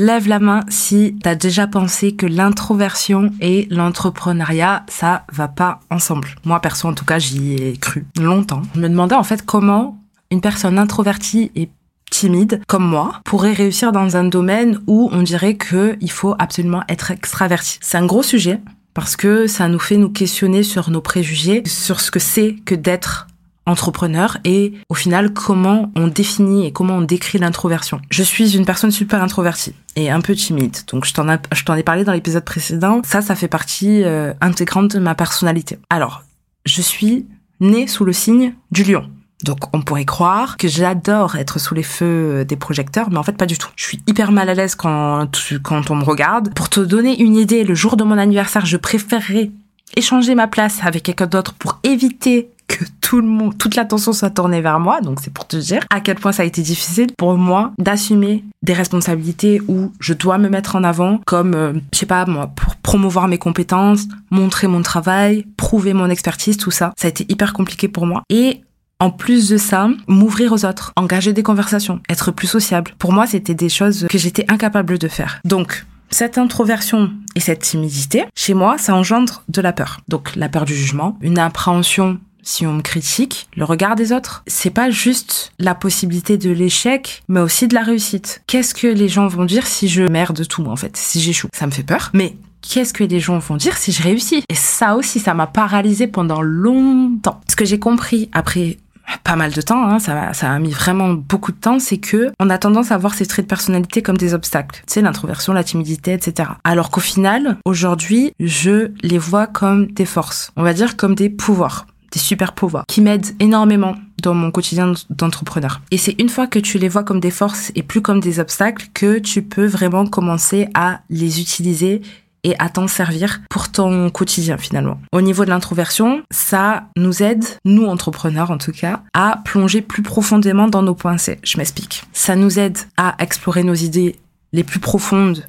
Lève la main si t'as déjà pensé que l'introversion et l'entrepreneuriat, ça va pas ensemble. Moi, perso, en tout cas, j'y ai cru longtemps. Je me demandais en fait comment une personne introvertie et timide comme moi pourrait réussir dans un domaine où on dirait que il faut absolument être extraverti. C'est un gros sujet parce que ça nous fait nous questionner sur nos préjugés, sur ce que c'est que d'être entrepreneur et au final comment on définit et comment on décrit l'introversion. Je suis une personne super introvertie et un peu timide. Donc je t'en je t'en ai parlé dans l'épisode précédent. Ça ça fait partie euh, intégrante de ma personnalité. Alors, je suis née sous le signe du lion. Donc on pourrait croire que j'adore être sous les feux des projecteurs, mais en fait pas du tout. Je suis hyper mal à l'aise quand, quand on me regarde. Pour te donner une idée, le jour de mon anniversaire, je préférerais échanger ma place avec quelqu'un d'autre pour éviter que tout le monde, toute l'attention soit tournée vers moi. Donc c'est pour te dire à quel point ça a été difficile pour moi d'assumer des responsabilités où je dois me mettre en avant comme, euh, je sais pas moi, pour promouvoir mes compétences, montrer mon travail, prouver mon expertise, tout ça. Ça a été hyper compliqué pour moi. Et en plus de ça, m'ouvrir aux autres, engager des conversations, être plus sociable. Pour moi, c'était des choses que j'étais incapable de faire. Donc, cette introversion et cette timidité, chez moi, ça engendre de la peur. Donc, la peur du jugement, une appréhension si on me critique, le regard des autres, c'est pas juste la possibilité de l'échec, mais aussi de la réussite. Qu'est-ce que les gens vont dire si je merde tout, en fait, si j'échoue? Ça me fait peur. Mais qu'est-ce que les gens vont dire si je réussis? Et ça aussi, ça m'a paralysé pendant longtemps. Ce que j'ai compris après pas mal de temps, hein, ça, ça a mis vraiment beaucoup de temps, c'est que on a tendance à voir ces traits de personnalité comme des obstacles. Tu sais, l'introversion, la timidité, etc. Alors qu'au final, aujourd'hui, je les vois comme des forces. On va dire comme des pouvoirs des super pouvoirs qui m'aident énormément dans mon quotidien d'entrepreneur. Et c'est une fois que tu les vois comme des forces et plus comme des obstacles que tu peux vraiment commencer à les utiliser et à t'en servir pour ton quotidien finalement. Au niveau de l'introversion, ça nous aide, nous entrepreneurs en tout cas, à plonger plus profondément dans nos pensées. Je m'explique. Ça nous aide à explorer nos idées les plus profondes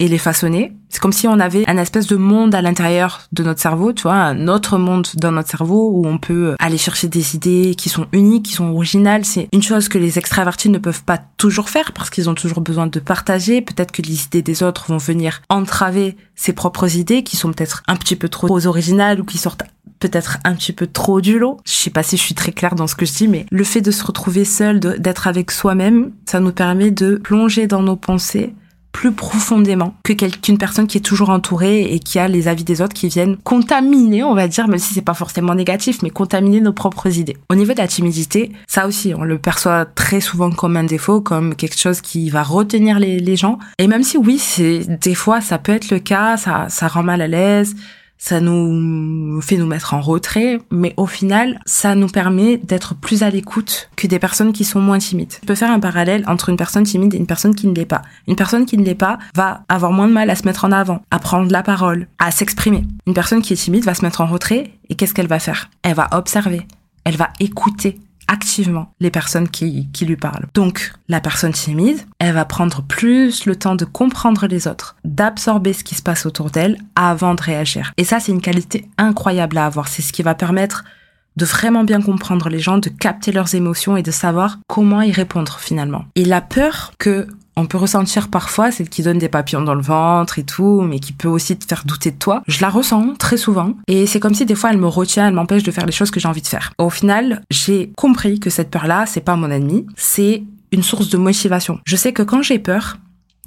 et les façonner. C'est comme si on avait un espèce de monde à l'intérieur de notre cerveau, tu vois, un autre monde dans notre cerveau où on peut aller chercher des idées qui sont uniques, qui sont originales. C'est une chose que les extravertis ne peuvent pas toujours faire parce qu'ils ont toujours besoin de partager. Peut-être que les idées des autres vont venir entraver ses propres idées qui sont peut-être un petit peu trop originales ou qui sortent peut-être un petit peu trop du lot. Je sais pas si je suis très claire dans ce que je dis, mais le fait de se retrouver seul, d'être avec soi-même, ça nous permet de plonger dans nos pensées plus profondément que qu'une personne qui est toujours entourée et qui a les avis des autres qui viennent contaminer, on va dire, même si c'est pas forcément négatif, mais contaminer nos propres idées. Au niveau de la timidité, ça aussi, on le perçoit très souvent comme un défaut, comme quelque chose qui va retenir les, les gens. Et même si oui, c'est des fois ça peut être le cas, ça, ça rend mal à l'aise, ça nous fait nous mettre en retrait, mais au final, ça nous permet d'être plus à l'écoute que des personnes qui sont moins timides. On peut faire un parallèle entre une personne timide et une personne qui ne l'est pas. Une personne qui ne l'est pas va avoir moins de mal à se mettre en avant, à prendre la parole, à s'exprimer. Une personne qui est timide va se mettre en retrait et qu'est-ce qu'elle va faire? Elle va observer, elle va écouter, activement les personnes qui, lui parlent. Donc, la personne timide, elle va prendre plus le temps de comprendre les autres, d'absorber ce qui se passe autour d'elle avant de réagir. Et ça, c'est une qualité incroyable à avoir. C'est ce qui va permettre de vraiment bien comprendre les gens, de capter leurs émotions et de savoir comment y répondre finalement. Et la peur que on peut ressentir parfois, celle qui donne des papillons dans le ventre et tout, mais qui peut aussi te faire douter de toi. Je la ressens très souvent et c'est comme si des fois elle me retient, elle m'empêche de faire les choses que j'ai envie de faire. Au final, j'ai compris que cette peur-là, c'est pas mon ennemi, c'est une source de motivation. Je sais que quand j'ai peur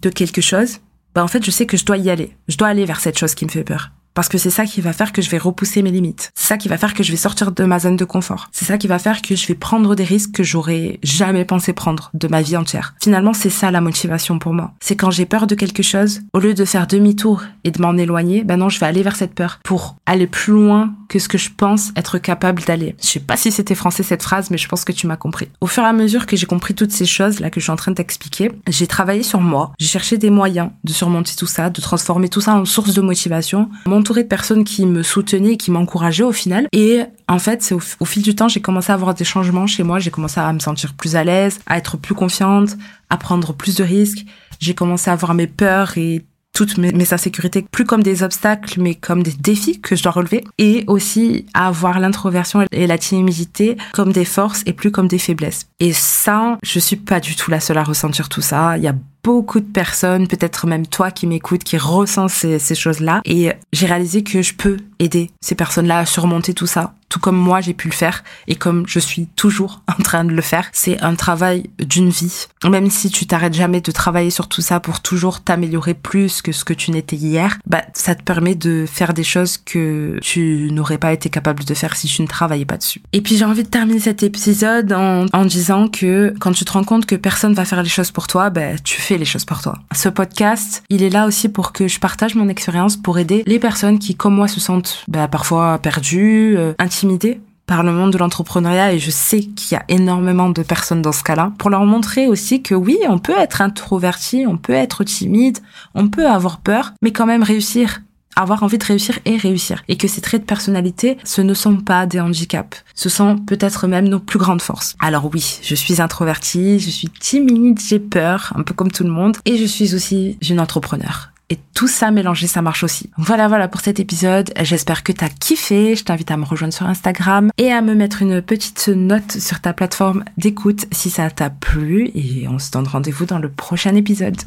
de quelque chose, bah en fait, je sais que je dois y aller. Je dois aller vers cette chose qui me fait peur. Parce que c'est ça qui va faire que je vais repousser mes limites. C'est ça qui va faire que je vais sortir de ma zone de confort. C'est ça qui va faire que je vais prendre des risques que j'aurais jamais pensé prendre de ma vie entière. Finalement, c'est ça la motivation pour moi. C'est quand j'ai peur de quelque chose, au lieu de faire demi-tour et de m'en éloigner, ben non, je vais aller vers cette peur pour aller plus loin que ce que je pense être capable d'aller. Je sais pas si c'était français cette phrase, mais je pense que tu m'as compris. Au fur et à mesure que j'ai compris toutes ces choses là que je suis en train de t'expliquer, j'ai travaillé sur moi. J'ai cherché des moyens de surmonter tout ça, de transformer tout ça en source de motivation entourée de personnes qui me soutenaient, qui m'encourageaient au final. Et en fait, c'est au, fil du temps, j'ai commencé à avoir des changements chez moi. J'ai commencé à me sentir plus à l'aise, à être plus confiante, à prendre plus de risques. J'ai commencé à avoir mes peurs et toutes mes, insécurités plus comme des obstacles, mais comme des défis que je dois relever. Et aussi avoir l'introversion et la timidité comme des forces et plus comme des faiblesses. Et ça, je suis pas du tout la seule à ressentir tout ça. Il y a beaucoup de personnes, peut-être même toi qui m'écoutes, qui ressent ces, choses-là. Et j'ai réalisé que je peux aider ces personnes-là à surmonter tout ça, tout comme moi j'ai pu le faire et comme je suis toujours en train de le faire. C'est un travail d'une vie. Même si tu t'arrêtes jamais de travailler sur tout ça pour toujours t'améliorer plus que ce que tu n'étais hier, bah ça te permet de faire des choses que tu n'aurais pas été capable de faire si tu ne travaillais pas dessus. Et puis j'ai envie de terminer cet épisode en, en disant que quand tu te rends compte que personne va faire les choses pour toi, bah tu fais les choses pour toi. Ce podcast, il est là aussi pour que je partage mon expérience pour aider les personnes qui, comme moi, se sentent bah, parfois perdues, euh, intimidées par le monde de l'entrepreneuriat. Et je sais qu'il y a énormément de personnes dans ce cas-là. Pour leur montrer aussi que oui, on peut être introverti, on peut être timide, on peut avoir peur, mais quand même réussir avoir envie de réussir et réussir. Et que ces traits de personnalité, ce ne sont pas des handicaps. Ce sont peut-être même nos plus grandes forces. Alors oui, je suis introvertie, je suis timide, j'ai peur, un peu comme tout le monde. Et je suis aussi une entrepreneur. Et tout ça mélangé, ça marche aussi. Voilà, voilà pour cet épisode. J'espère que t'as kiffé. Je t'invite à me rejoindre sur Instagram et à me mettre une petite note sur ta plateforme d'écoute si ça t'a plu. Et on se donne rendez-vous dans le prochain épisode.